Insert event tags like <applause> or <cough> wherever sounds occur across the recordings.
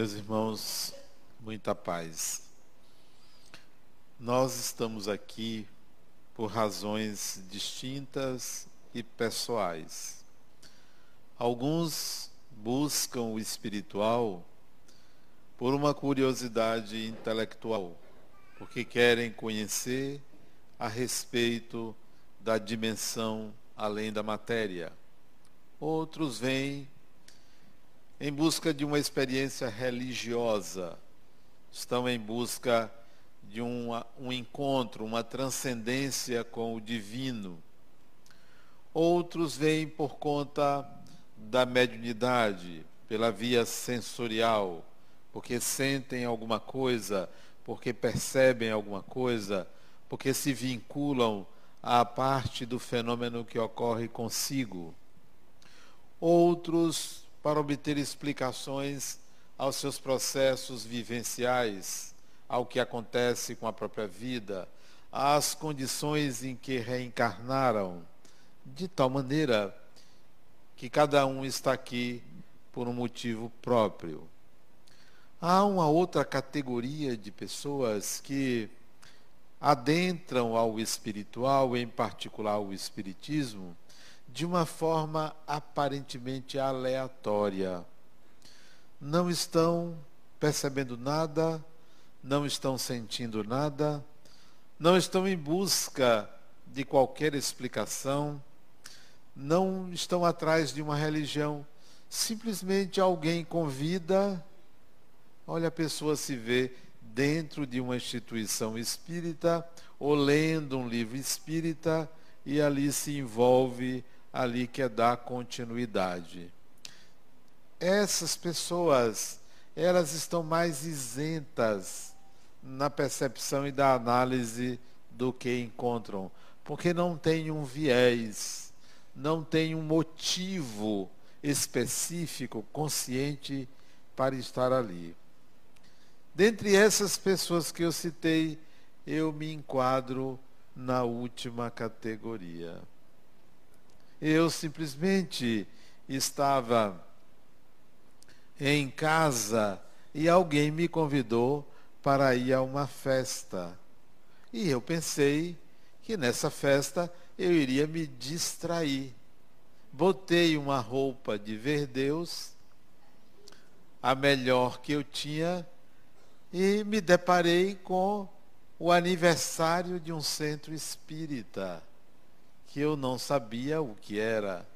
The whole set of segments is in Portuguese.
Meus irmãos, muita paz. Nós estamos aqui por razões distintas e pessoais. Alguns buscam o espiritual por uma curiosidade intelectual, porque querem conhecer a respeito da dimensão além da matéria. Outros vêm em busca de uma experiência religiosa, estão em busca de um, um encontro, uma transcendência com o divino. Outros vêm por conta da mediunidade, pela via sensorial, porque sentem alguma coisa, porque percebem alguma coisa, porque se vinculam à parte do fenômeno que ocorre consigo. Outros para obter explicações aos seus processos vivenciais, ao que acontece com a própria vida, às condições em que reencarnaram, de tal maneira que cada um está aqui por um motivo próprio. Há uma outra categoria de pessoas que adentram ao espiritual, em particular o espiritismo, de uma forma aparentemente aleatória. Não estão percebendo nada, não estão sentindo nada, não estão em busca de qualquer explicação, não estão atrás de uma religião. Simplesmente alguém convida, olha, a pessoa se vê dentro de uma instituição espírita ou lendo um livro espírita e ali se envolve ali quer dar continuidade. Essas pessoas, elas estão mais isentas na percepção e da análise do que encontram, porque não tem um viés, não tem um motivo específico, consciente para estar ali. Dentre essas pessoas que eu citei, eu me enquadro na última categoria. Eu simplesmente estava em casa e alguém me convidou para ir a uma festa. E eu pensei que nessa festa eu iria me distrair. Botei uma roupa de ver Deus, a melhor que eu tinha, e me deparei com o aniversário de um centro espírita que eu não sabia o que era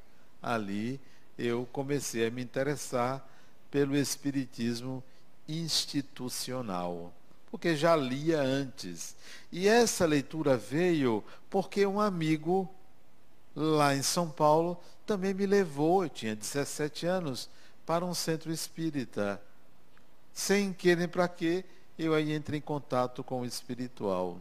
ali, eu comecei a me interessar pelo espiritismo institucional, porque já lia antes. E essa leitura veio porque um amigo lá em São Paulo também me levou, eu tinha 17 anos, para um centro espírita. Sem querer para quê, eu aí entrei em contato com o espiritual.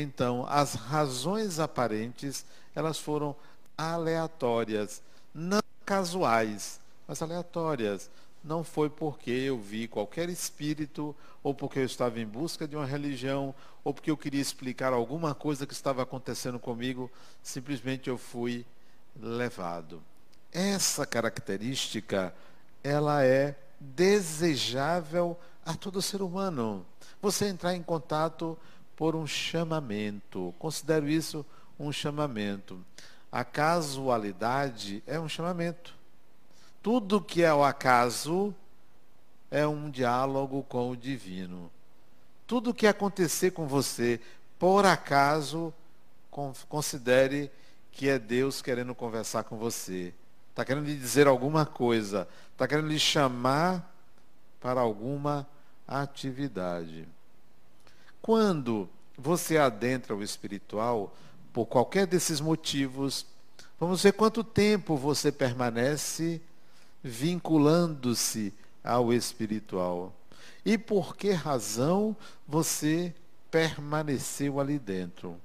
Então, as razões aparentes, elas foram aleatórias, não casuais, mas aleatórias. Não foi porque eu vi qualquer espírito, ou porque eu estava em busca de uma religião, ou porque eu queria explicar alguma coisa que estava acontecendo comigo, simplesmente eu fui levado. Essa característica, ela é desejável a todo ser humano. Você entrar em contato por um chamamento. Considero isso um chamamento. A casualidade é um chamamento. Tudo que é o acaso é um diálogo com o divino. Tudo que acontecer com você por acaso, considere que é Deus querendo conversar com você. Está querendo lhe dizer alguma coisa. Está querendo lhe chamar para alguma atividade. Quando você adentra o espiritual, por qualquer desses motivos, vamos ver quanto tempo você permanece vinculando-se ao espiritual. E por que razão você permaneceu ali dentro?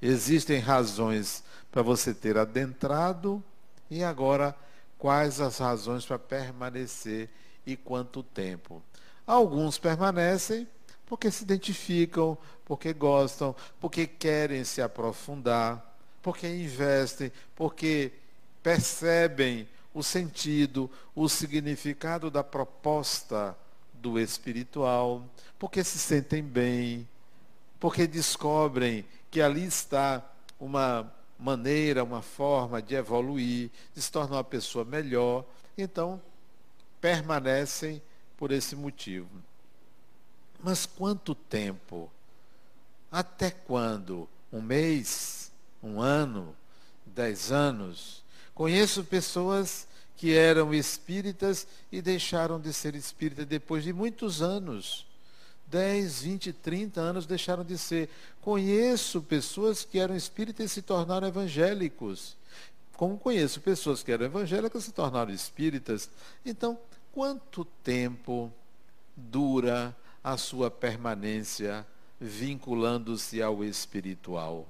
Existem razões para você ter adentrado e agora quais as razões para permanecer e quanto tempo? Alguns permanecem porque se identificam, porque gostam, porque querem se aprofundar, porque investem, porque percebem o sentido, o significado da proposta do espiritual, porque se sentem bem, porque descobrem que ali está uma maneira, uma forma de evoluir, de se tornar uma pessoa melhor. Então, permanecem por esse motivo. Mas quanto tempo? Até quando? Um mês? Um ano? Dez anos? Conheço pessoas que eram espíritas e deixaram de ser espíritas depois de muitos anos. 10, 20, 30 anos deixaram de ser. Conheço pessoas que eram espíritas e se tornaram evangélicos. Como conheço pessoas que eram evangélicas e se tornaram espíritas. Então, quanto tempo dura a sua permanência vinculando-se ao espiritual?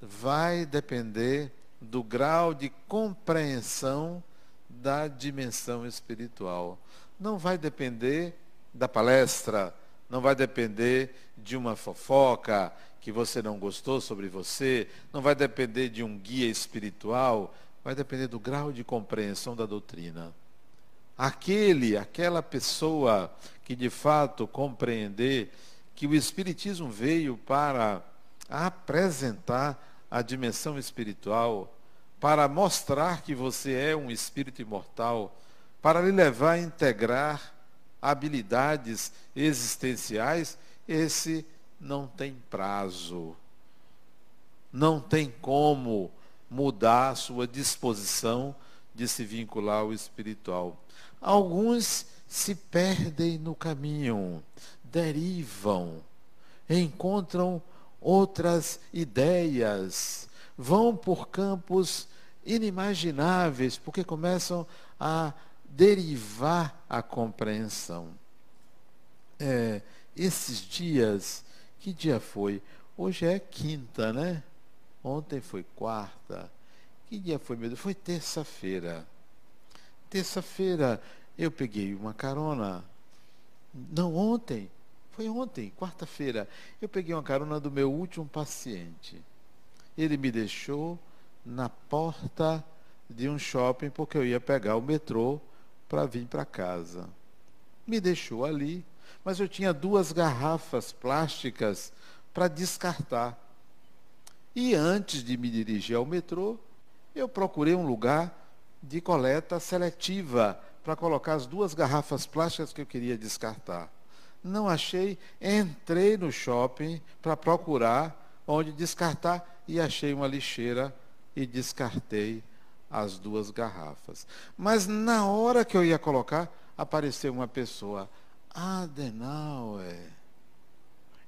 Vai depender do grau de compreensão da dimensão espiritual. Não vai depender da palestra, não vai depender de uma fofoca que você não gostou sobre você, não vai depender de um guia espiritual, vai depender do grau de compreensão da doutrina. Aquele, aquela pessoa que de fato compreender que o Espiritismo veio para apresentar a dimensão espiritual, para mostrar que você é um espírito imortal, para lhe levar a integrar habilidades existenciais, esse não tem prazo. Não tem como mudar a sua disposição de se vincular ao espiritual. Alguns se perdem no caminho, derivam, encontram outras ideias, vão por campos inimagináveis, porque começam a derivar a compreensão. É, esses dias, que dia foi? Hoje é quinta, né? Ontem foi quarta. Que dia foi, meu Deus? Foi terça-feira. Terça-feira eu peguei uma carona. Não, ontem. Foi ontem, quarta-feira. Eu peguei uma carona do meu último paciente. Ele me deixou na porta de um shopping porque eu ia pegar o metrô para vir para casa. Me deixou ali, mas eu tinha duas garrafas plásticas para descartar. E antes de me dirigir ao metrô, eu procurei um lugar de coleta seletiva para colocar as duas garrafas plásticas que eu queria descartar. Não achei, entrei no shopping para procurar onde descartar e achei uma lixeira e descartei as duas garrafas. Mas na hora que eu ia colocar, apareceu uma pessoa, Adenauer,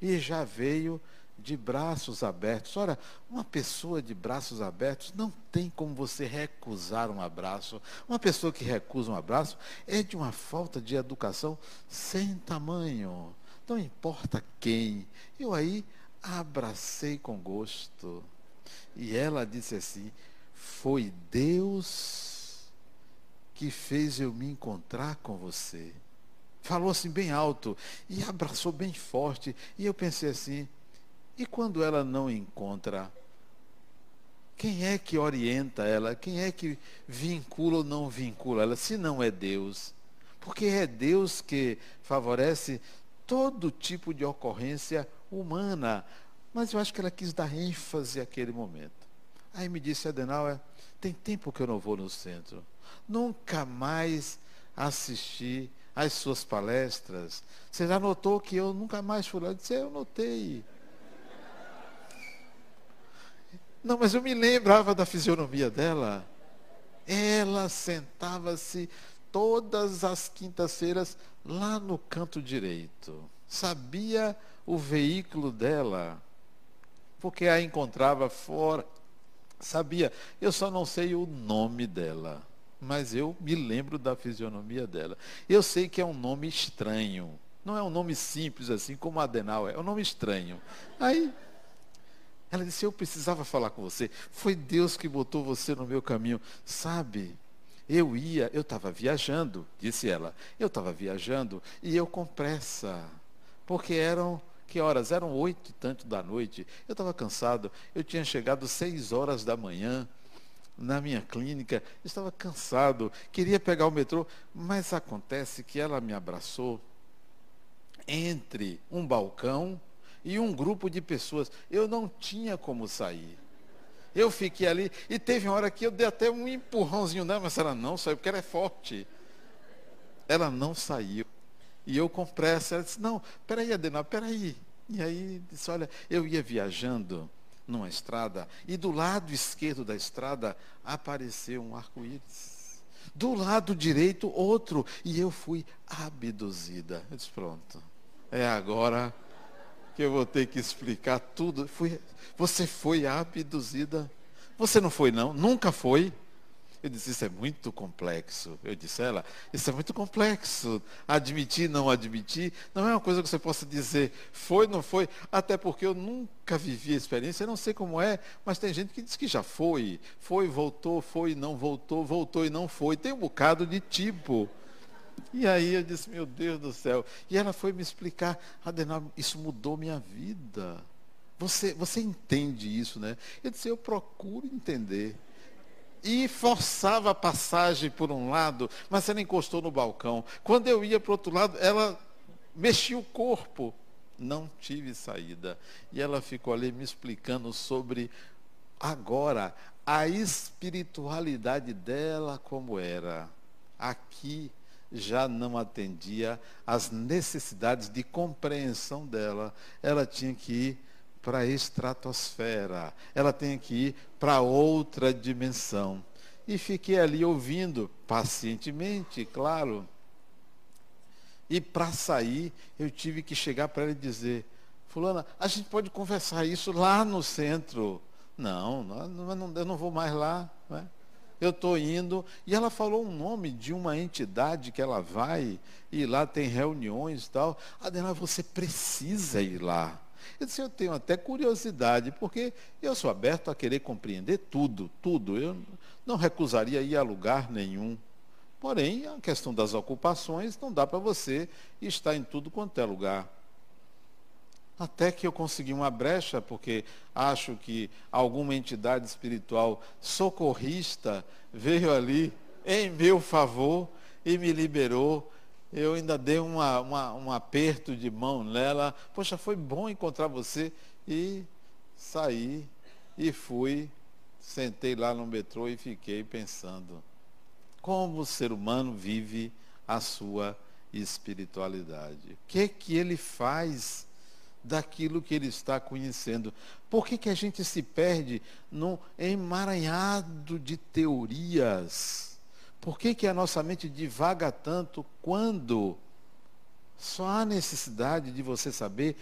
e já veio de braços abertos. Ora, uma pessoa de braços abertos não tem como você recusar um abraço. Uma pessoa que recusa um abraço é de uma falta de educação sem tamanho. Não importa quem. Eu aí abracei com gosto. E ela disse assim: foi Deus que fez eu me encontrar com você. Falou assim bem alto e abraçou bem forte. E eu pensei assim: e quando ela não encontra? Quem é que orienta ela? Quem é que vincula ou não vincula ela? Se não é Deus. Porque é Deus que favorece todo tipo de ocorrência humana. Mas eu acho que ela quis dar ênfase àquele momento. Aí me disse, Adenauer, tem tempo que eu não vou no centro. Nunca mais assisti às suas palestras. Você já notou que eu nunca mais fui lá? Eu disse, eu notei. Não, mas eu me lembrava da fisionomia dela. Ela sentava-se todas as quintas-feiras lá no canto direito. Sabia o veículo dela, porque a encontrava fora Sabia? Eu só não sei o nome dela, mas eu me lembro da fisionomia dela. Eu sei que é um nome estranho. Não é um nome simples assim como Adenal é, é um nome estranho. Aí ela disse: Eu precisava falar com você. Foi Deus que botou você no meu caminho. Sabe, eu ia, eu estava viajando, disse ela. Eu estava viajando e eu com pressa, porque eram que horas? Eram oito e tanto da noite. Eu estava cansado. Eu tinha chegado seis horas da manhã. na minha clínica, estava cansado, queria pegar o metrô, mas acontece que ela me abraçou entre um balcão e um grupo de pessoas. Eu não tinha como sair. Eu fiquei ali e teve uma hora que eu dei até um empurrãozinho nela, mas ela não saiu, porque ela é forte. Ela não saiu. E eu com pressa, ela disse, não, peraí, Adenal, peraí. E aí disse, olha, eu ia viajando numa estrada e do lado esquerdo da estrada apareceu um arco-íris. Do lado direito, outro. E eu fui abduzida. Eu disse, pronto. É agora que eu vou ter que explicar tudo. Fui, você foi abduzida. Você não foi, não? Nunca foi? Eu disse, isso é muito complexo. Eu disse a ela, isso é muito complexo. Admitir, não admitir, não é uma coisa que você possa dizer, foi, não foi, até porque eu nunca vivi a experiência, eu não sei como é, mas tem gente que diz que já foi. Foi, voltou, foi, não voltou, voltou e não foi. Tem um bocado de tipo. E aí eu disse, meu Deus do céu. E ela foi me explicar, Adenal, isso mudou minha vida. Você, você entende isso, né? Eu disse, eu procuro entender e forçava a passagem por um lado, mas ela encostou no balcão. Quando eu ia para o outro lado, ela mexia o corpo. Não tive saída. E ela ficou ali me explicando sobre agora a espiritualidade dela como era. Aqui já não atendia às necessidades de compreensão dela. Ela tinha que ir para a estratosfera, ela tem que ir para outra dimensão. E fiquei ali ouvindo, pacientemente, claro. E para sair, eu tive que chegar para ela e dizer: Fulana, a gente pode conversar isso lá no centro. Não, não eu não vou mais lá. Né? Eu estou indo. E ela falou um nome de uma entidade que ela vai, e lá tem reuniões e tal. Adela, você precisa ir lá. Eu disse, eu tenho até curiosidade, porque eu sou aberto a querer compreender tudo, tudo. Eu não recusaria ir a lugar nenhum. Porém, a questão das ocupações não dá para você estar em tudo quanto é lugar. Até que eu consegui uma brecha, porque acho que alguma entidade espiritual socorrista veio ali em meu favor e me liberou eu ainda dei uma, uma, um aperto de mão nela. Poxa, foi bom encontrar você. E saí e fui, sentei lá no metrô e fiquei pensando como o ser humano vive a sua espiritualidade. O que que ele faz daquilo que ele está conhecendo? Por que, que a gente se perde num emaranhado de teorias? Por que, que a nossa mente divaga tanto quando só há necessidade de você saber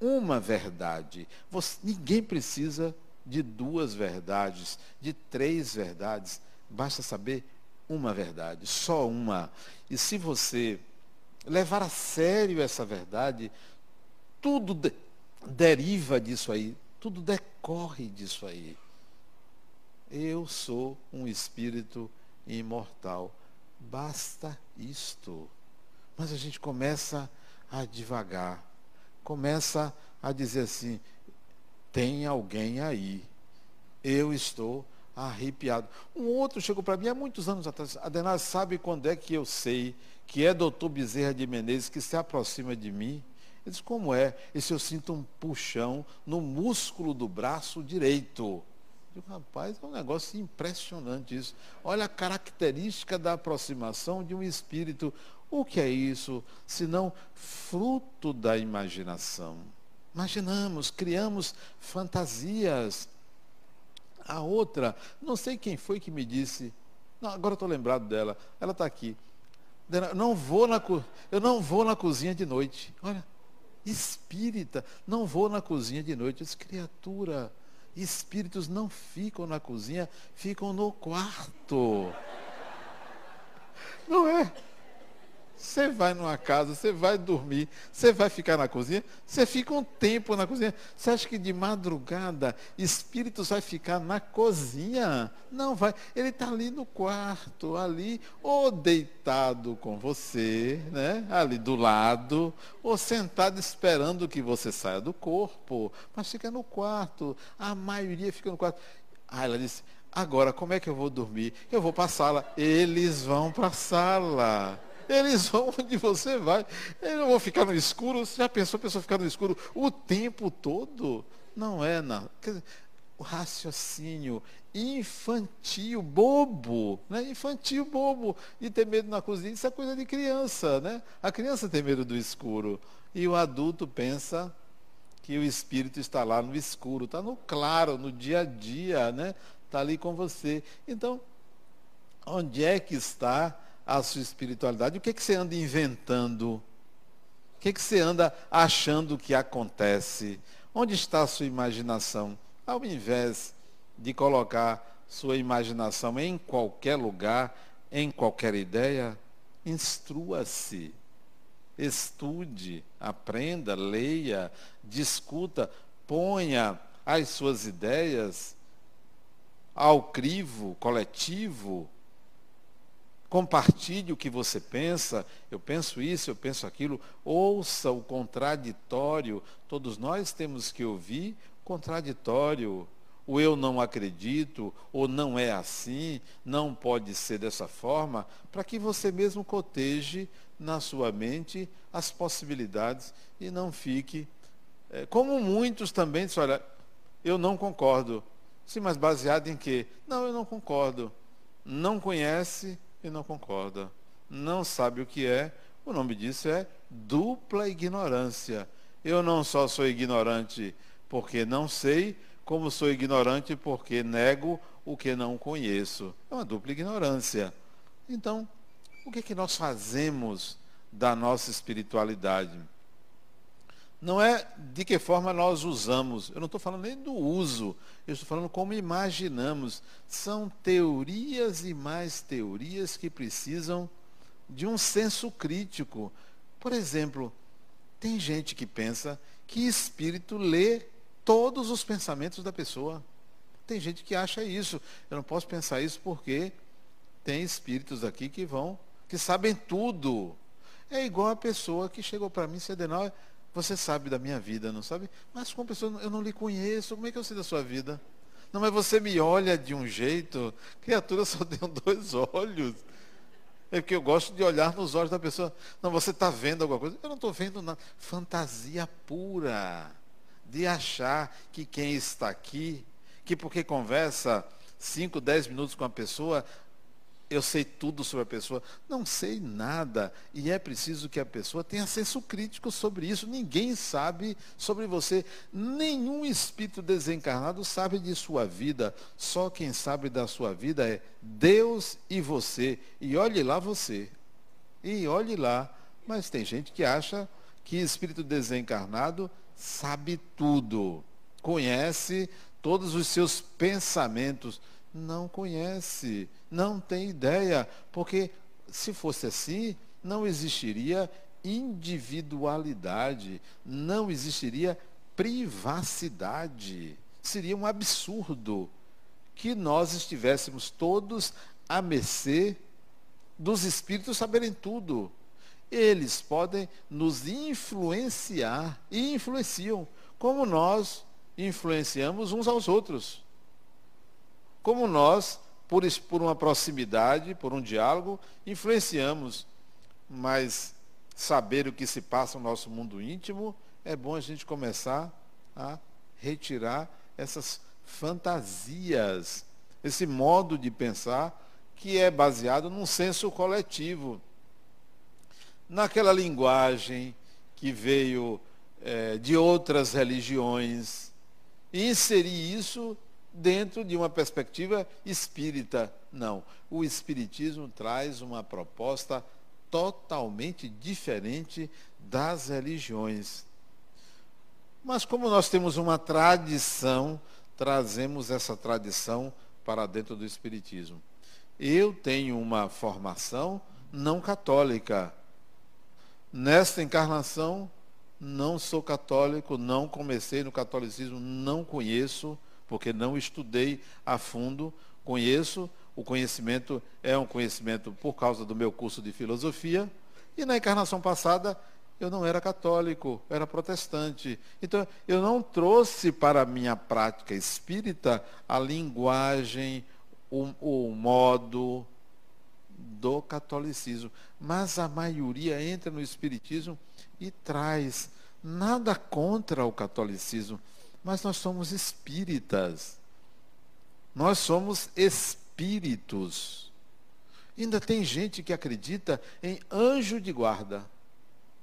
uma verdade? Você, ninguém precisa de duas verdades, de três verdades. Basta saber uma verdade, só uma. E se você levar a sério essa verdade, tudo de, deriva disso aí, tudo decorre disso aí. Eu sou um espírito imortal. Basta isto. Mas a gente começa a devagar, começa a dizer assim: tem alguém aí. Eu estou arrepiado. Um outro chegou para mim há muitos anos atrás. Adenar, sabe quando é que eu sei que é doutor Bezerra de Menezes que se aproxima de mim? Ele disse, como é? E se eu sinto um puxão no músculo do braço direito? Digo, rapaz, é um negócio impressionante isso. Olha a característica da aproximação de um espírito. O que é isso? Senão fruto da imaginação. Imaginamos, criamos fantasias. A outra, não sei quem foi que me disse, não, agora estou lembrado dela, ela está aqui. Não vou na, eu não vou na cozinha de noite. Olha, espírita, não vou na cozinha de noite. Eu disse, criatura, Espíritos não ficam na cozinha, ficam no quarto. Não é? Você vai numa casa, você vai dormir, você vai ficar na cozinha, você fica um tempo na cozinha. Você acha que de madrugada espíritos vai ficar na cozinha? Não vai. Ele está ali no quarto, ali, ou deitado com você, né? ali do lado, ou sentado esperando que você saia do corpo. Mas fica no quarto. A maioria fica no quarto. Ah, ela disse, Agora, como é que eu vou dormir? Eu vou para a sala. Eles vão para a sala. Eles vão onde você vai. Eu não ficar no escuro. Você já pensou a pessoa ficar no escuro o tempo todo? Não é, não. Dizer, o raciocínio infantil, bobo, né? infantil, bobo, de ter medo na cozinha, isso é coisa de criança, né? A criança tem medo do escuro. E o adulto pensa que o espírito está lá no escuro, está no claro, no dia a dia, né? Está ali com você. Então, onde é que está a sua espiritualidade? O que, é que você anda inventando? O que, é que você anda achando que acontece? Onde está a sua imaginação? Ao invés de colocar sua imaginação em qualquer lugar, em qualquer ideia, instrua-se estude, aprenda, leia, discuta, ponha as suas ideias ao crivo coletivo, compartilhe o que você pensa, eu penso isso, eu penso aquilo, ouça o contraditório, todos nós temos que ouvir contraditório, o eu não acredito, ou não é assim, não pode ser dessa forma, para que você mesmo coteje na sua mente as possibilidades e não fique. É, como muitos também dizem, olha, eu não concordo. Sim, mas baseado em quê? Não, eu não concordo. Não conhece e não concorda. Não sabe o que é. O nome disso é dupla ignorância. Eu não só sou ignorante porque não sei, como sou ignorante porque nego o que não conheço. É uma dupla ignorância. Então, o que, é que nós fazemos da nossa espiritualidade? Não é de que forma nós usamos. Eu não estou falando nem do uso. Eu estou falando como imaginamos. São teorias e mais teorias que precisam de um senso crítico. Por exemplo, tem gente que pensa que espírito lê todos os pensamentos da pessoa. Tem gente que acha isso. Eu não posso pensar isso porque tem espíritos aqui que vão que sabem tudo. É igual a pessoa que chegou para mim, Cedenal, você sabe da minha vida, não sabe? Mas como pessoa, eu não lhe conheço, como é que eu sei da sua vida? Não, mas você me olha de um jeito, criatura <laughs> só tem dois olhos. É porque eu gosto de olhar nos olhos da pessoa. Não, você está vendo alguma coisa? Eu não estou vendo nada. Fantasia pura. De achar que quem está aqui, que porque conversa 5, 10 minutos com a pessoa, eu sei tudo sobre a pessoa. Não sei nada. E é preciso que a pessoa tenha senso crítico sobre isso. Ninguém sabe sobre você. Nenhum espírito desencarnado sabe de sua vida. Só quem sabe da sua vida é Deus e você. E olhe lá você. E olhe lá. Mas tem gente que acha que espírito desencarnado sabe tudo. Conhece todos os seus pensamentos não conhece, não tem ideia, porque se fosse assim, não existiria individualidade, não existiria privacidade. Seria um absurdo que nós estivéssemos todos a mercê dos espíritos saberem tudo. Eles podem nos influenciar e influenciam, como nós influenciamos uns aos outros como nós, por, por uma proximidade, por um diálogo, influenciamos. Mas saber o que se passa no nosso mundo íntimo, é bom a gente começar a retirar essas fantasias, esse modo de pensar que é baseado num senso coletivo. Naquela linguagem que veio é, de outras religiões, e inserir isso dentro de uma perspectiva espírita. Não. O Espiritismo traz uma proposta totalmente diferente das religiões. Mas como nós temos uma tradição, trazemos essa tradição para dentro do Espiritismo. Eu tenho uma formação não católica. Nesta encarnação, não sou católico, não comecei no catolicismo, não conheço porque não estudei a fundo, conheço, o conhecimento é um conhecimento por causa do meu curso de filosofia, e na encarnação passada eu não era católico, era protestante. Então, eu não trouxe para a minha prática espírita a linguagem, o, o modo do catolicismo. Mas a maioria entra no espiritismo e traz nada contra o catolicismo, mas nós somos espíritas. Nós somos espíritos. Ainda tem gente que acredita em anjo de guarda.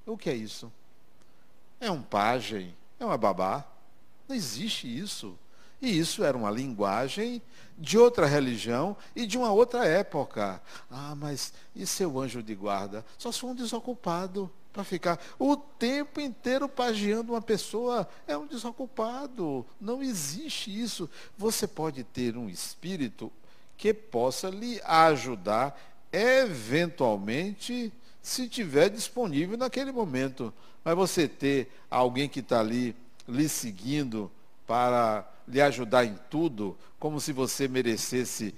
O que é isso? É um pajem, é uma babá. Não existe isso. E isso era uma linguagem de outra religião e de uma outra época. Ah, mas e seu anjo de guarda? Só for um desocupado para ficar o tempo inteiro pagiando uma pessoa. É um desocupado. Não existe isso. Você pode ter um espírito que possa lhe ajudar, eventualmente, se tiver disponível naquele momento. Mas você ter alguém que está ali lhe seguindo para lhe ajudar em tudo, como se você merecesse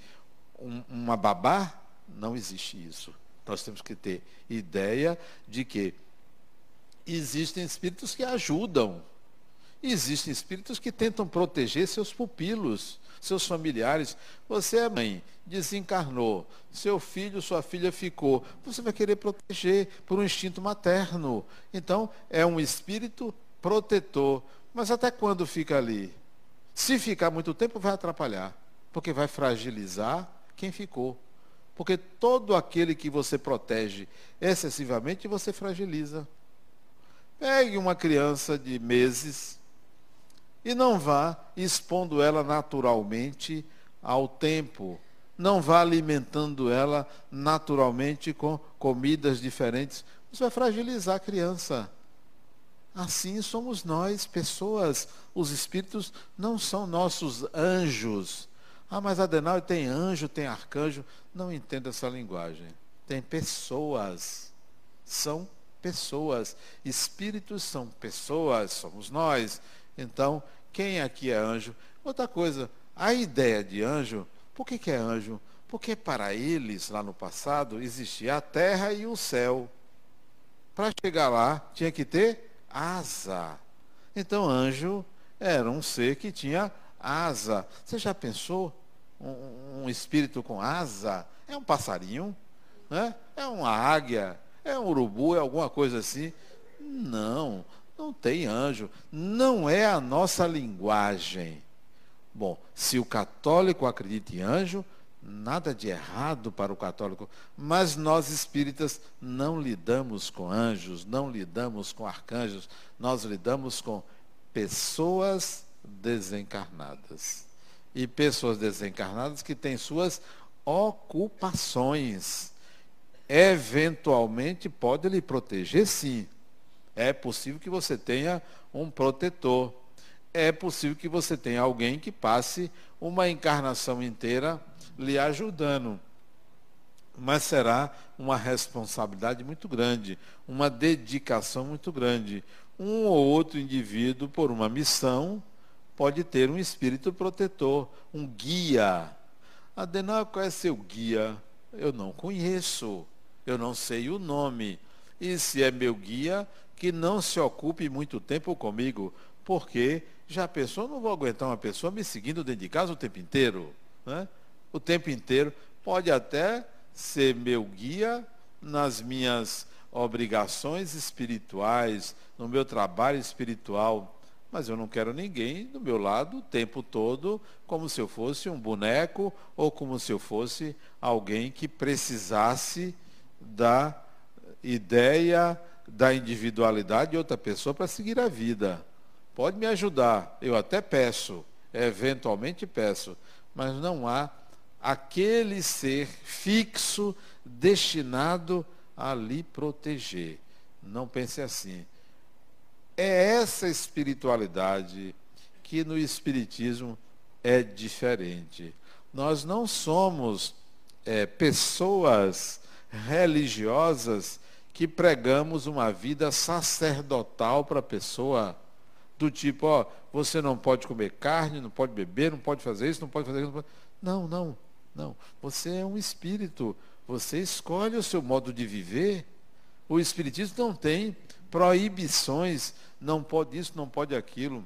um, uma babá, não existe isso. Nós temos que ter ideia de que existem espíritos que ajudam. Existem espíritos que tentam proteger seus pupilos, seus familiares. Você é mãe, desencarnou, seu filho, sua filha ficou. Você vai querer proteger por um instinto materno. Então, é um espírito protetor. Mas até quando fica ali? Se ficar muito tempo, vai atrapalhar, porque vai fragilizar quem ficou. Porque todo aquele que você protege excessivamente, você fragiliza. Pegue uma criança de meses e não vá expondo ela naturalmente ao tempo. Não vá alimentando ela naturalmente com comidas diferentes. Você vai fragilizar a criança. Assim somos nós, pessoas. Os espíritos não são nossos anjos. Ah, mas Adenal tem anjo, tem arcanjo. Não entenda essa linguagem. Tem pessoas. São pessoas. Espíritos são pessoas, somos nós. Então, quem aqui é anjo? Outra coisa, a ideia de anjo, por que, que é anjo? Porque para eles, lá no passado, existia a terra e o céu. Para chegar lá, tinha que ter asa. Então, anjo era um ser que tinha asa. Você já pensou? Um, um espírito com asa? É um passarinho? Né? É uma águia? É um urubu? É alguma coisa assim? Não, não tem anjo. Não é a nossa linguagem. Bom, se o católico acredita em anjo, nada de errado para o católico, mas nós espíritas não lidamos com anjos, não lidamos com arcanjos, nós lidamos com pessoas desencarnadas. E pessoas desencarnadas que têm suas ocupações. Eventualmente pode lhe proteger, sim. É possível que você tenha um protetor. É possível que você tenha alguém que passe uma encarnação inteira lhe ajudando. Mas será uma responsabilidade muito grande, uma dedicação muito grande. Um ou outro indivíduo, por uma missão, pode ter um espírito protetor, um guia. Adenal, qual é seu guia? Eu não conheço, eu não sei o nome. E se é meu guia, que não se ocupe muito tempo comigo, porque já pensou, não vou aguentar uma pessoa me seguindo dentro de casa o tempo inteiro. Né? o tempo inteiro. Pode até ser meu guia nas minhas obrigações espirituais, no meu trabalho espiritual, mas eu não quero ninguém do meu lado o tempo todo como se eu fosse um boneco ou como se eu fosse alguém que precisasse da ideia da individualidade de outra pessoa para seguir a vida. Pode me ajudar, eu até peço, eventualmente peço, mas não há aquele ser fixo, destinado a lhe proteger. Não pense assim. É essa espiritualidade que no Espiritismo é diferente. Nós não somos é, pessoas religiosas que pregamos uma vida sacerdotal para a pessoa, do tipo, ó, você não pode comer carne, não pode beber, não pode fazer isso, não pode fazer isso. Não, não. Não, você é um espírito, você escolhe o seu modo de viver. O espiritismo não tem proibições, não pode isso, não pode aquilo.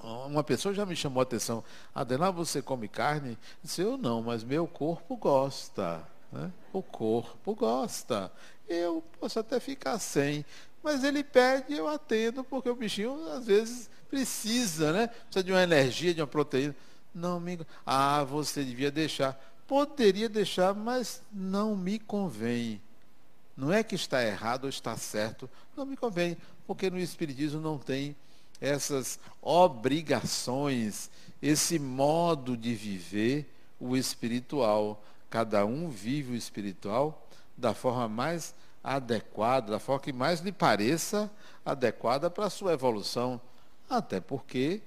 uma pessoa já me chamou a atenção. Adelar, você come carne? Eu disse, eu não, mas meu corpo gosta. Né? O corpo gosta. Eu posso até ficar sem. Mas ele pede, eu atendo, porque o bichinho às vezes precisa, né? Precisa de uma energia, de uma proteína. Não me. Ah, você devia deixar. Poderia deixar, mas não me convém. Não é que está errado ou está certo, não me convém, porque no Espiritismo não tem essas obrigações, esse modo de viver o espiritual. Cada um vive o espiritual da forma mais adequada, da forma que mais lhe pareça adequada para a sua evolução. Até porque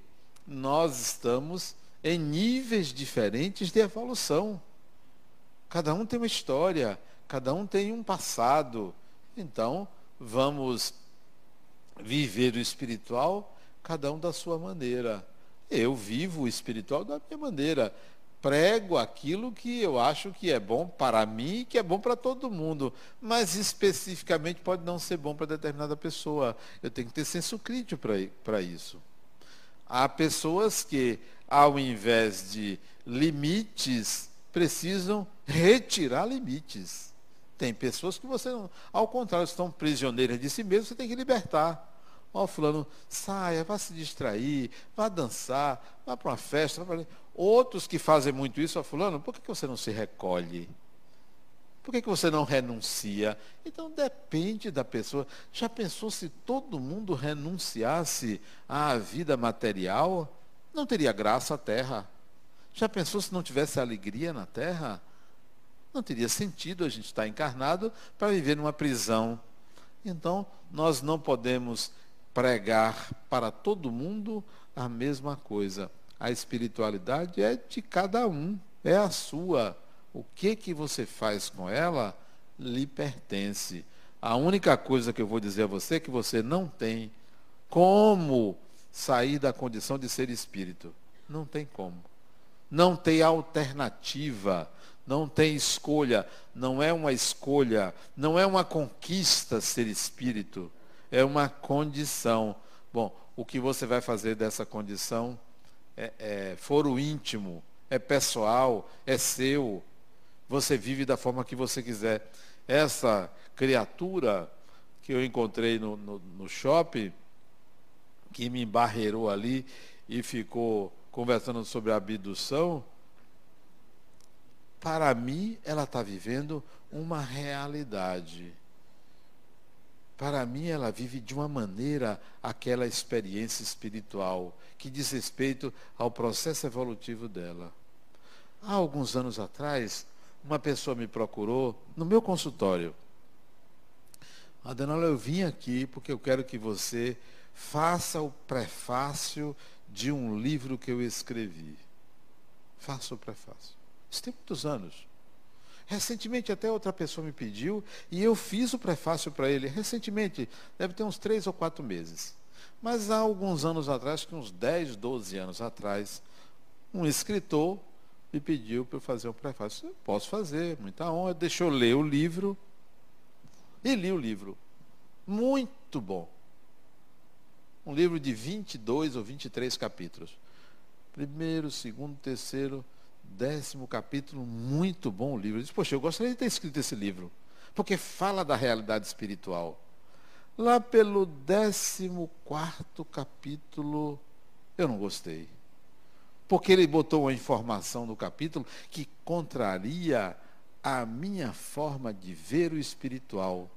nós estamos em níveis diferentes de evolução. Cada um tem uma história, cada um tem um passado. Então, vamos viver o espiritual, cada um da sua maneira. Eu vivo o espiritual da minha maneira. Prego aquilo que eu acho que é bom para mim e que é bom para todo mundo. Mas especificamente pode não ser bom para determinada pessoa. Eu tenho que ter senso crítico para isso. Há pessoas que, ao invés de limites, precisam retirar limites. Tem pessoas que você não, ao contrário, estão prisioneiras de si mesmo, você tem que libertar. Ó, fulano, saia, vá se distrair, vá dançar, vá para uma festa. Vá Outros que fazem muito isso, ó, fulano, por que, você não se recolhe? Por que você não renuncia? Então depende da pessoa. Já pensou se todo mundo renunciasse à vida material? Não teria graça a terra. Já pensou se não tivesse alegria na terra? Não teria sentido a gente estar encarnado para viver numa prisão. Então, nós não podemos pregar para todo mundo a mesma coisa. A espiritualidade é de cada um, é a sua. O que que você faz com ela lhe pertence. A única coisa que eu vou dizer a você é que você não tem como sair da condição de ser espírito. Não tem como. Não tem alternativa, não tem escolha, não é uma escolha, não é uma conquista ser espírito é uma condição. Bom, o que você vai fazer dessa condição é, é foro íntimo, é pessoal, é seu. Você vive da forma que você quiser. Essa criatura que eu encontrei no, no, no shopping, que me embarreirou ali e ficou conversando sobre a abdução, para mim, ela está vivendo uma realidade. Para mim, ela vive de uma maneira aquela experiência espiritual que diz respeito ao processo evolutivo dela. Há alguns anos atrás, uma pessoa me procurou no meu consultório. Adenal, eu vim aqui porque eu quero que você faça o prefácio de um livro que eu escrevi. Faça o prefácio. Isso tem muitos anos. Recentemente até outra pessoa me pediu e eu fiz o prefácio para ele. Recentemente, deve ter uns três ou quatro meses. Mas há alguns anos atrás, que uns 10, 12 anos atrás, um escritor me pediu para eu fazer um prefácio. Eu posso fazer, muita honra. Deixou eu ler o livro. E li o livro. Muito bom. Um livro de 22 ou 23 capítulos. Primeiro, segundo, terceiro, décimo capítulo, muito bom o livro. Eu disse, poxa, eu gostaria de ter escrito esse livro, porque fala da realidade espiritual. Lá pelo décimo quarto capítulo, eu não gostei. Porque ele botou uma informação no capítulo que contraria a minha forma de ver o espiritual.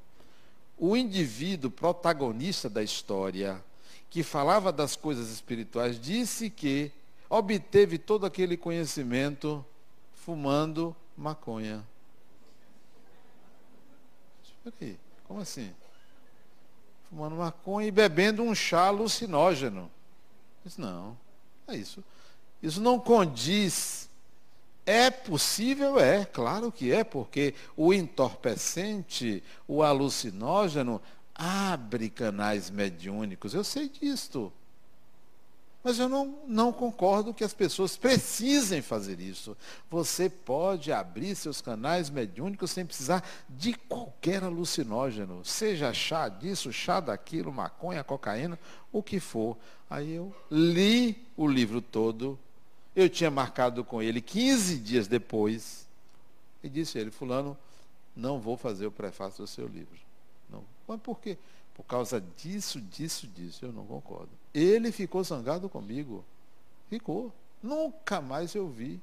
O indivíduo protagonista da história, que falava das coisas espirituais, disse que obteve todo aquele conhecimento fumando maconha. Espera aí, como assim? Fumando maconha e bebendo um chá alucinógeno. Disse, não, é isso. Isso não condiz. É possível? É, claro que é, porque o entorpecente, o alucinógeno, abre canais mediúnicos. Eu sei disto. Mas eu não, não concordo que as pessoas precisem fazer isso. Você pode abrir seus canais mediúnicos sem precisar de qualquer alucinógeno, seja chá disso, chá daquilo, maconha, cocaína, o que for. Aí eu li o livro todo, eu tinha marcado com ele 15 dias depois, e disse a ele, fulano, não vou fazer o prefácio do seu livro. Não. Mas por quê? Por causa disso, disso, disso, eu não concordo. Ele ficou zangado comigo. Ficou. Nunca mais eu vi.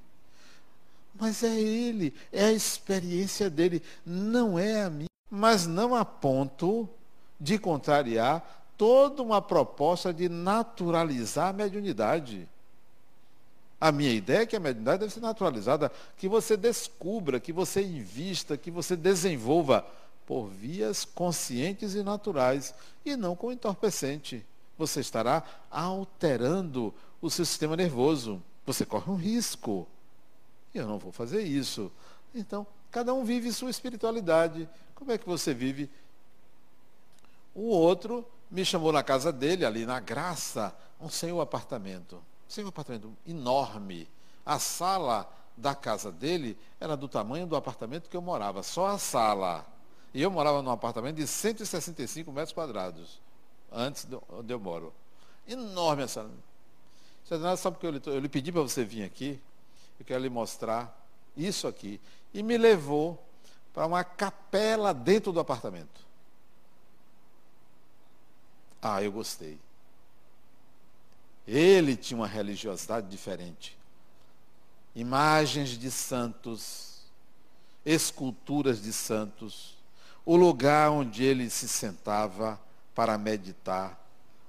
Mas é ele, é a experiência dele, não é a minha. Mas não a ponto de contrariar toda uma proposta de naturalizar a mediunidade. A minha ideia é que a mediunidade deve ser naturalizada, que você descubra, que você invista, que você desenvolva por vias conscientes e naturais, e não com entorpecente. Você estará alterando o seu sistema nervoso. Você corre um risco. Eu não vou fazer isso. Então, cada um vive sua espiritualidade. Como é que você vive? O outro me chamou na casa dele, ali na Graça, um senhor apartamento. Um senhor apartamento enorme. A sala da casa dele era do tamanho do apartamento que eu morava, só a sala. E eu morava num apartamento de 165 metros quadrados, antes de onde eu moro. Enorme essa. Você sabe que eu lhe, eu lhe pedi para você vir aqui? Eu quero lhe mostrar isso aqui. E me levou para uma capela dentro do apartamento. Ah, eu gostei. Ele tinha uma religiosidade diferente. Imagens de santos, esculturas de santos o lugar onde ele se sentava para meditar,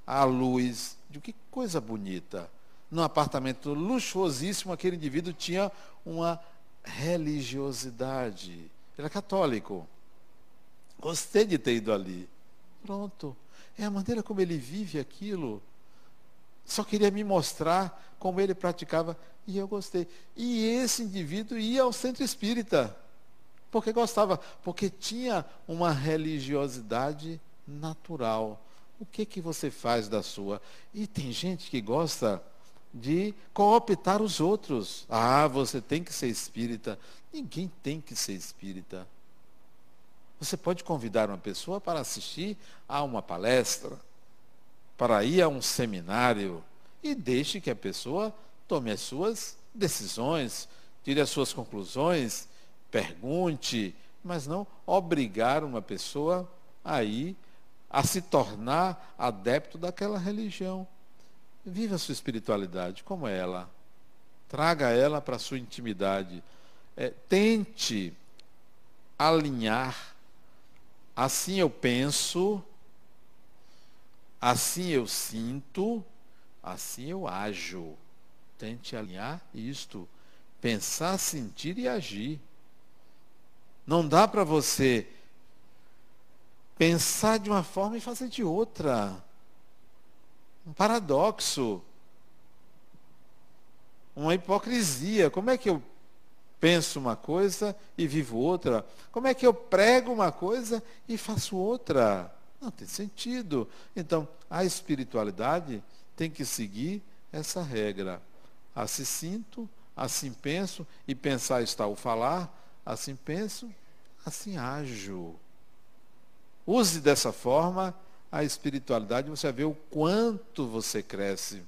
à luz, de que coisa bonita. Num apartamento luxuosíssimo, aquele indivíduo tinha uma religiosidade. Ele era católico. Gostei de ter ido ali. Pronto. É a maneira como ele vive aquilo. Só queria me mostrar como ele praticava e eu gostei. E esse indivíduo ia ao centro espírita. Porque gostava, porque tinha uma religiosidade natural. O que que você faz da sua? E tem gente que gosta de cooptar os outros. Ah, você tem que ser espírita. Ninguém tem que ser espírita. Você pode convidar uma pessoa para assistir a uma palestra, para ir a um seminário e deixe que a pessoa tome as suas decisões, tire as suas conclusões pergunte, mas não obrigar uma pessoa a ir a se tornar adepto daquela religião. Viva a sua espiritualidade como é ela. Traga ela para a sua intimidade. É, tente alinhar. Assim eu penso, assim eu sinto, assim eu ajo. Tente alinhar isto. Pensar, sentir e agir. Não dá para você pensar de uma forma e fazer de outra. Um paradoxo. Uma hipocrisia. Como é que eu penso uma coisa e vivo outra? Como é que eu prego uma coisa e faço outra? Não tem sentido. Então, a espiritualidade tem que seguir essa regra. Assim sinto, assim penso, e pensar está o falar, assim penso, assim ajo. Use dessa forma a espiritualidade, você vai ver o quanto você cresce.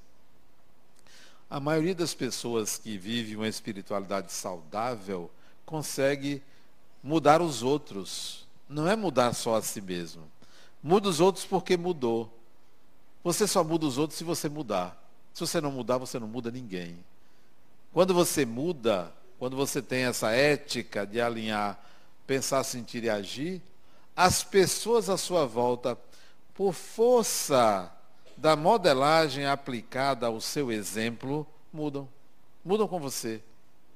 A maioria das pessoas que vivem uma espiritualidade saudável consegue mudar os outros. Não é mudar só a si mesmo. Muda os outros porque mudou. Você só muda os outros se você mudar. Se você não mudar, você não muda ninguém. Quando você muda, quando você tem essa ética de alinhar pensar, sentir e agir, as pessoas à sua volta, por força da modelagem aplicada ao seu exemplo, mudam. Mudam com você.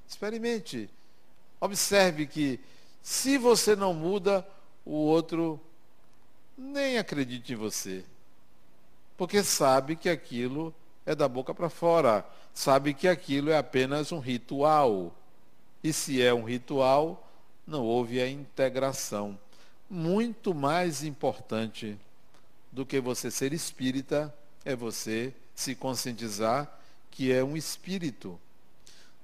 Experimente. Observe que se você não muda, o outro nem acredita em você. Porque sabe que aquilo é da boca para fora. Sabe que aquilo é apenas um ritual. E se é um ritual, não houve a integração. Muito mais importante do que você ser espírita é você se conscientizar que é um espírito.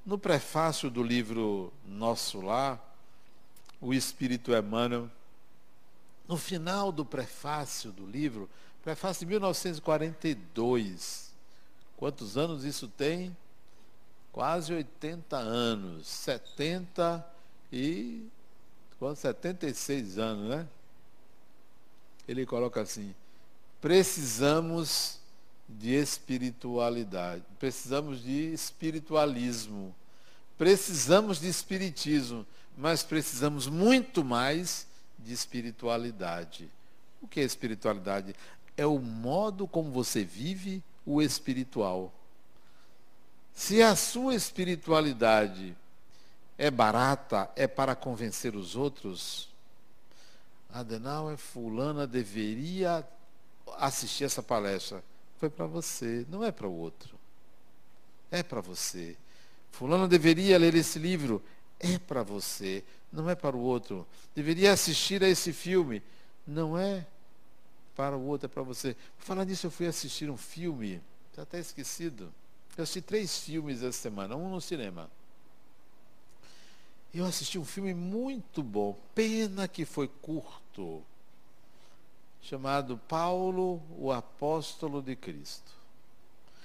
No prefácio do livro Nosso Lar, o Espírito Emmanuel, no final do prefácio do livro, prefácio de 1942, quantos anos isso tem? Quase 80 anos, 70 e quase 76 anos, né? Ele coloca assim: precisamos de espiritualidade, precisamos de espiritualismo, precisamos de espiritismo, mas precisamos muito mais de espiritualidade. O que é espiritualidade? É o modo como você vive o espiritual. Se a sua espiritualidade é barata, é para convencer os outros, Adenauer, fulana deveria assistir essa palestra foi para você, não é para o outro. É para você. Fulano deveria ler esse livro, é para você, não é para o outro. Deveria assistir a esse filme, não é para o outro, é para você. Falar nisso, eu fui assistir um filme, está até esquecido. Eu assisti três filmes essa semana, um no cinema. Eu assisti um filme muito bom, pena que foi curto chamado Paulo, o Apóstolo de Cristo,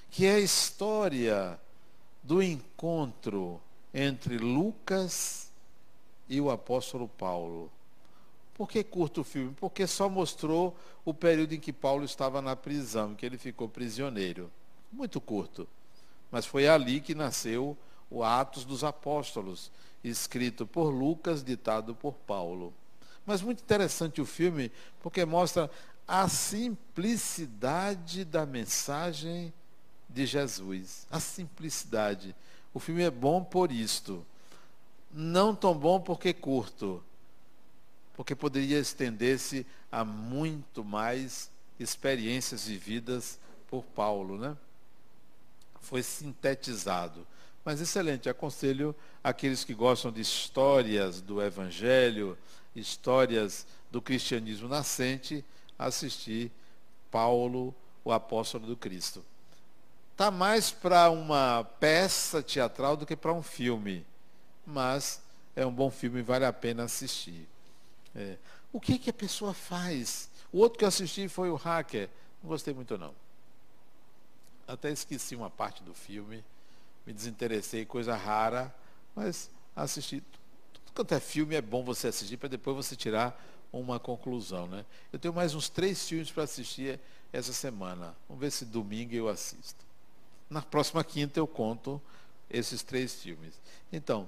que é a história do encontro entre Lucas e o apóstolo Paulo. Por que curto o filme? Porque só mostrou o período em que Paulo estava na prisão, que ele ficou prisioneiro. Muito curto. Mas foi ali que nasceu o Atos dos Apóstolos, escrito por Lucas, ditado por Paulo. Mas muito interessante o filme, porque mostra a simplicidade da mensagem de Jesus. A simplicidade. O filme é bom por isto. Não tão bom porque curto. Porque poderia estender-se a muito mais experiências vividas por Paulo, né? Foi sintetizado. Mas excelente, aconselho aqueles que gostam de histórias do Evangelho, histórias do cristianismo nascente, assistir Paulo, o apóstolo do Cristo. Está mais para uma peça teatral do que para um filme, mas é um bom filme e vale a pena assistir. É. O que, que a pessoa faz? O outro que eu assisti foi o Hacker. Não gostei muito não. Até esqueci uma parte do filme, me desinteressei, coisa rara, mas assisti quanto é filme, é bom você assistir para depois você tirar uma conclusão. Né? Eu tenho mais uns três filmes para assistir essa semana. Vamos ver se domingo eu assisto. Na próxima quinta eu conto esses três filmes. Então,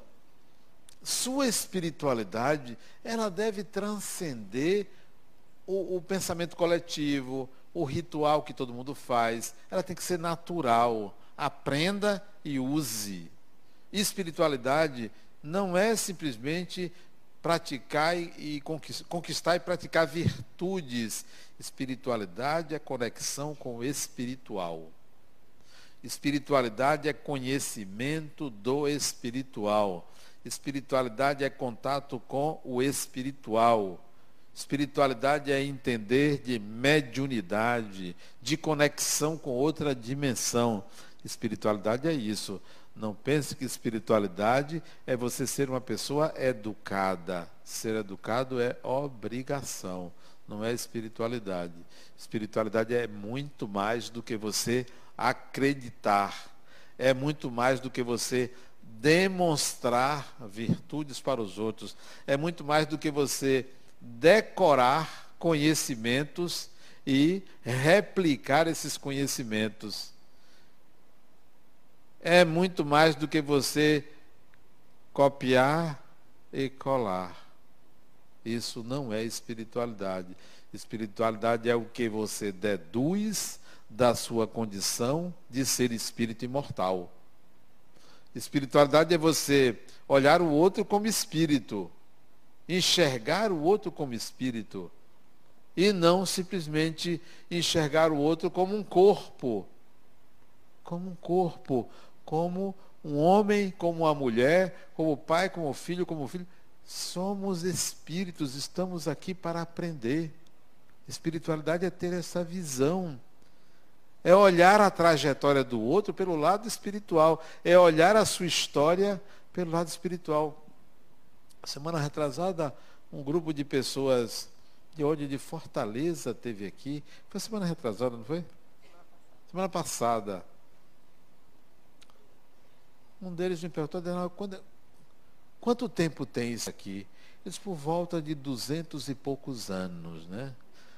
sua espiritualidade, ela deve transcender o, o, pensamento coletivo, o ritual que todo mundo faz. Ela tem que ser natural. Aprenda e use. Espiritualidade não é simplesmente praticar e conquistar e praticar virtudes. Espiritualidade é conexão com o espiritual. Espiritualidade é conhecimento do espiritual. Espiritualidade é contato com o espiritual. Espiritualidade é entender de mediunidade, de conexão com outra dimensão. Espiritualidade é isso. Não pense que espiritualidade é você ser uma pessoa educada. Ser educado é obrigação, não é espiritualidade. Espiritualidade é muito mais do que você acreditar. É muito mais do que você demonstrar virtudes para os outros. É muito mais do que você decorar conhecimentos e replicar esses conhecimentos é muito mais do que você copiar e colar. Isso não é espiritualidade. Espiritualidade é o que você deduz da sua condição de ser espírito imortal. Espiritualidade é você olhar o outro como espírito, enxergar o outro como espírito, e não simplesmente enxergar o outro como um corpo. Como um corpo como um homem, como uma mulher, como pai, como filho, como filho. Somos espíritos, estamos aqui para aprender. Espiritualidade é ter essa visão. É olhar a trajetória do outro pelo lado espiritual. É olhar a sua história pelo lado espiritual. Semana retrasada, um grupo de pessoas de onde de Fortaleza teve aqui. Foi semana retrasada, não foi? Semana passada. Um deles me perguntou, quando, quanto tempo tem isso aqui? Eles por volta de duzentos e poucos anos, né?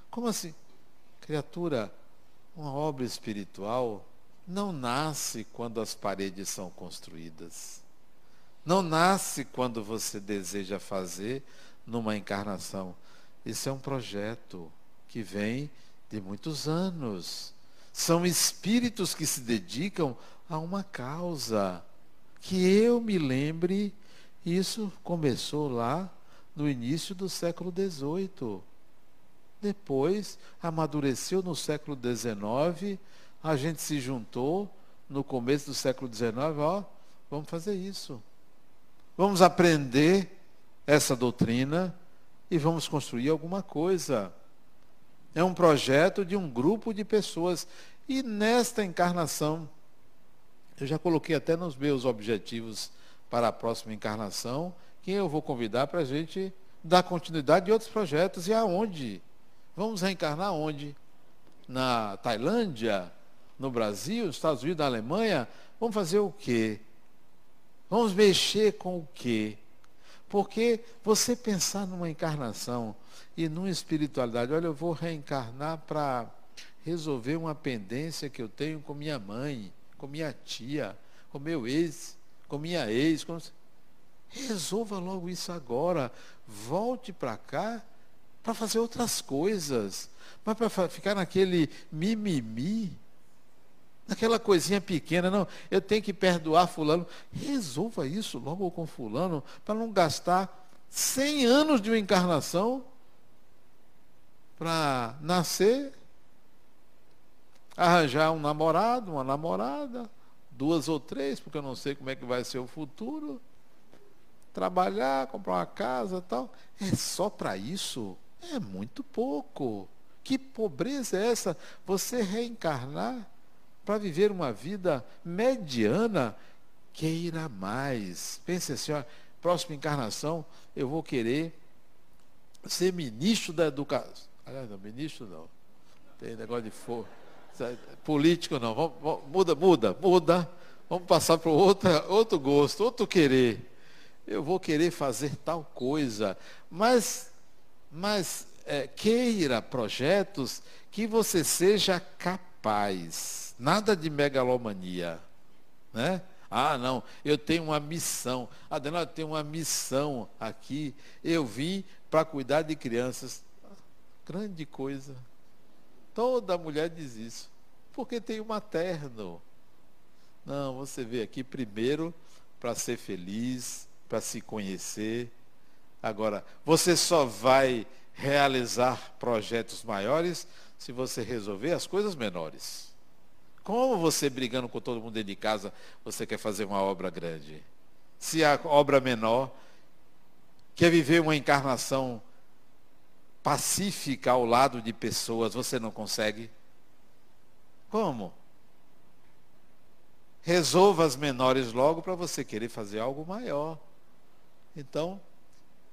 Como assim? Criatura, uma obra espiritual não nasce quando as paredes são construídas. Não nasce quando você deseja fazer numa encarnação. Isso é um projeto que vem de muitos anos. São espíritos que se dedicam a uma causa. Que eu me lembre, isso começou lá no início do século XVIII. Depois, amadureceu no século XIX, a gente se juntou no começo do século XIX, ó, vamos fazer isso. Vamos aprender essa doutrina e vamos construir alguma coisa. É um projeto de um grupo de pessoas. E nesta encarnação, eu já coloquei até nos meus objetivos para a próxima encarnação, quem eu vou convidar para a gente dar continuidade de outros projetos e aonde. Vamos reencarnar onde? Na Tailândia? No Brasil? Nos Estados Unidos? Na Alemanha? Vamos fazer o quê? Vamos mexer com o quê? Porque você pensar numa encarnação e numa espiritualidade, olha, eu vou reencarnar para resolver uma pendência que eu tenho com minha mãe, com minha tia, com meu ex, com minha ex. Com... Resolva logo isso agora. Volte para cá para fazer outras coisas. Mas para ficar naquele mimimi, naquela coisinha pequena, não, eu tenho que perdoar fulano. Resolva isso logo com fulano, para não gastar 100 anos de uma encarnação para nascer, arranjar um namorado, uma namorada, duas ou três, porque eu não sei como é que vai ser o futuro, trabalhar, comprar uma casa tal. É só para isso? É muito pouco. Que pobreza é essa? Você reencarnar para viver uma vida mediana, queira mais. Pense assim, ó, próxima encarnação, eu vou querer ser ministro da educação. Aliás, não, ministro não. Tem negócio de for... político não. Vamos, vamos, muda, muda, muda. Vamos passar para outro, outro gosto, outro querer. Eu vou querer fazer tal coisa. Mas mas é, queira projetos que você seja capaz. Nada de megalomania. Né? Ah, não, eu tenho uma missão. Adenal, eu tenho uma missão aqui. Eu vim para cuidar de crianças. Grande coisa. Toda mulher diz isso. Porque tem o materno. Não, você veio aqui primeiro para ser feliz, para se conhecer, Agora, você só vai realizar projetos maiores se você resolver as coisas menores. Como você brigando com todo mundo dentro de casa, você quer fazer uma obra grande? Se a obra menor quer viver uma encarnação pacífica ao lado de pessoas, você não consegue? Como? Resolva as menores logo para você querer fazer algo maior. Então,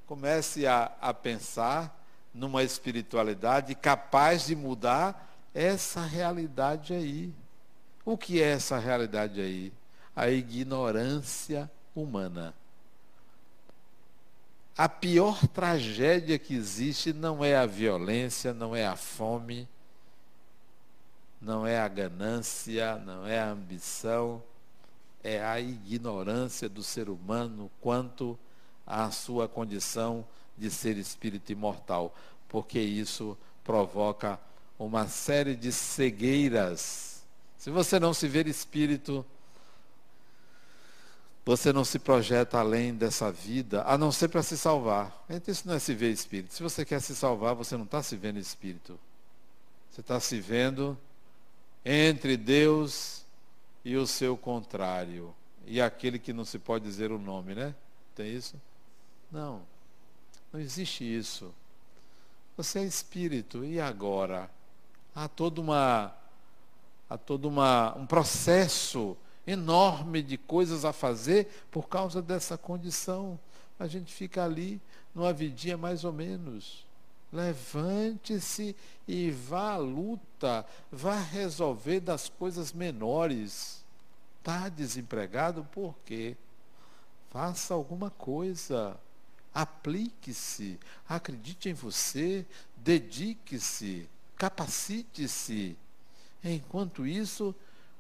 comece a, a pensar numa espiritualidade capaz de mudar essa realidade aí. O que é essa realidade aí? A ignorância humana. A pior tragédia que existe não é a violência, não é a fome, não é a ganância, não é a ambição, é a ignorância do ser humano quanto a sua condição de ser espírito imortal, porque isso provoca uma série de cegueiras. Se você não se ver espírito, você não se projeta além dessa vida, a não ser para se salvar. Então isso não é se ver espírito. Se você quer se salvar, você não está se vendo espírito. Você está se vendo entre Deus e o seu contrário. E aquele que não se pode dizer o nome, né? Tem isso? Não, não existe isso. Você é espírito, e agora? Há toda uma, há todo uma, um processo enorme de coisas a fazer por causa dessa condição. A gente fica ali numa vidinha mais ou menos. Levante-se e vá à luta, vá resolver das coisas menores. Está desempregado por quê? Faça alguma coisa. Aplique-se, acredite em você, dedique-se, capacite-se. Enquanto isso,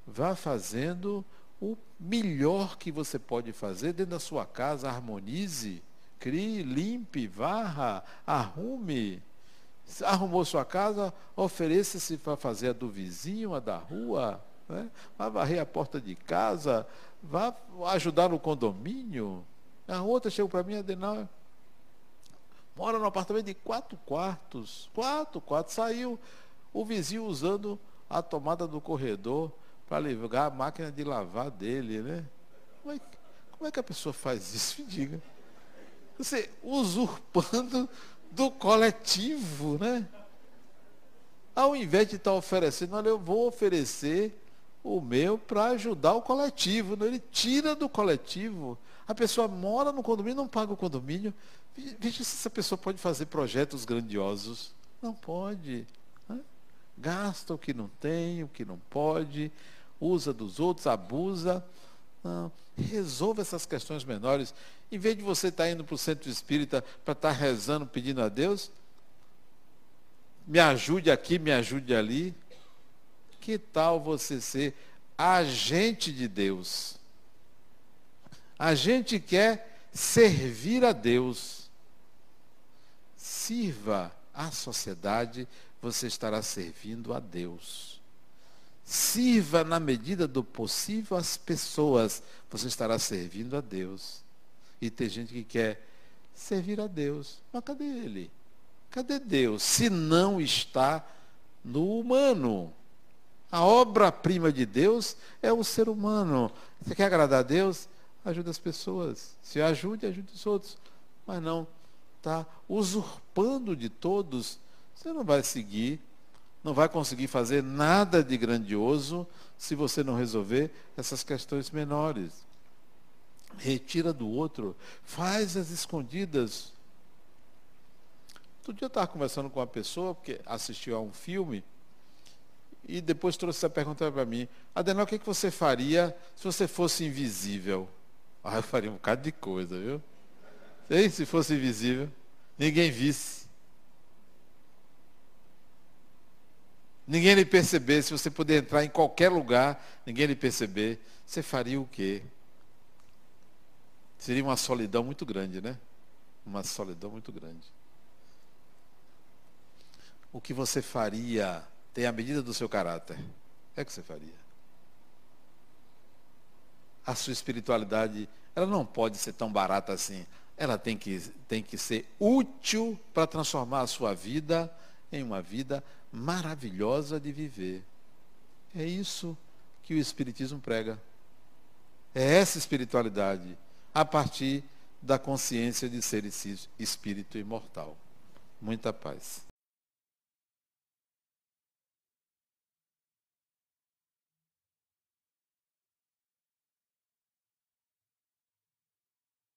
vá fazendo o melhor que você pode fazer dentro da sua casa, harmonize, crie, limpe, varra, arrume. Arrumou sua casa, ofereça-se para fazer a do vizinho, a da rua, né? vá varrer a porta de casa, vá ajudar no condomínio. A outra chegou para mim, Adenal, mora num apartamento de quatro quartos, quatro quartos, saiu o vizinho usando a tomada do corredor para ligar a máquina de lavar dele, né? Como é, como é que a pessoa faz isso? <laughs> Me diga. Você usurpando do coletivo, né? Ao invés de estar tá oferecendo, olha, eu vou oferecer o meu para ajudar o coletivo. Né? Ele tira do coletivo. A pessoa mora no condomínio, não paga o condomínio. Veja se essa pessoa pode fazer projetos grandiosos. Não pode. Né? Gasta o que não tem, o que não pode usa dos outros, abusa. Não. Resolva essas questões menores. Em vez de você estar indo para o centro espírita para estar rezando, pedindo a Deus, me ajude aqui, me ajude ali. Que tal você ser agente de Deus? A gente quer servir a Deus. Sirva a sociedade, você estará servindo a Deus. Sirva na medida do possível as pessoas. Você estará servindo a Deus. E tem gente que quer servir a Deus. Mas cadê ele? Cadê Deus? Se não está no humano. A obra-prima de Deus é o ser humano. Você quer agradar a Deus? Ajude as pessoas. Se ajude, ajude os outros. Mas não, está usurpando de todos. Você não vai seguir não vai conseguir fazer nada de grandioso se você não resolver essas questões menores. Retira do outro, faz as escondidas. Outro dia eu estava conversando com uma pessoa, que assistiu a um filme, e depois trouxe essa pergunta para mim. Adenal, o que, que você faria se você fosse invisível? Ah, eu faria um bocado de coisa, viu? Ei, se fosse invisível, ninguém visse. ninguém lhe perceber, se você puder entrar em qualquer lugar, ninguém lhe perceber, você faria o quê? Seria uma solidão muito grande, né? Uma solidão muito grande. O que você faria tem a medida do seu caráter. É o que você faria. A sua espiritualidade, ela não pode ser tão barata assim. Ela tem que, tem que ser útil para transformar a sua vida em uma vida maravilhosa de viver. É isso que o Espiritismo prega. É essa espiritualidade, a partir da consciência de ser esse espírito imortal. Muita paz.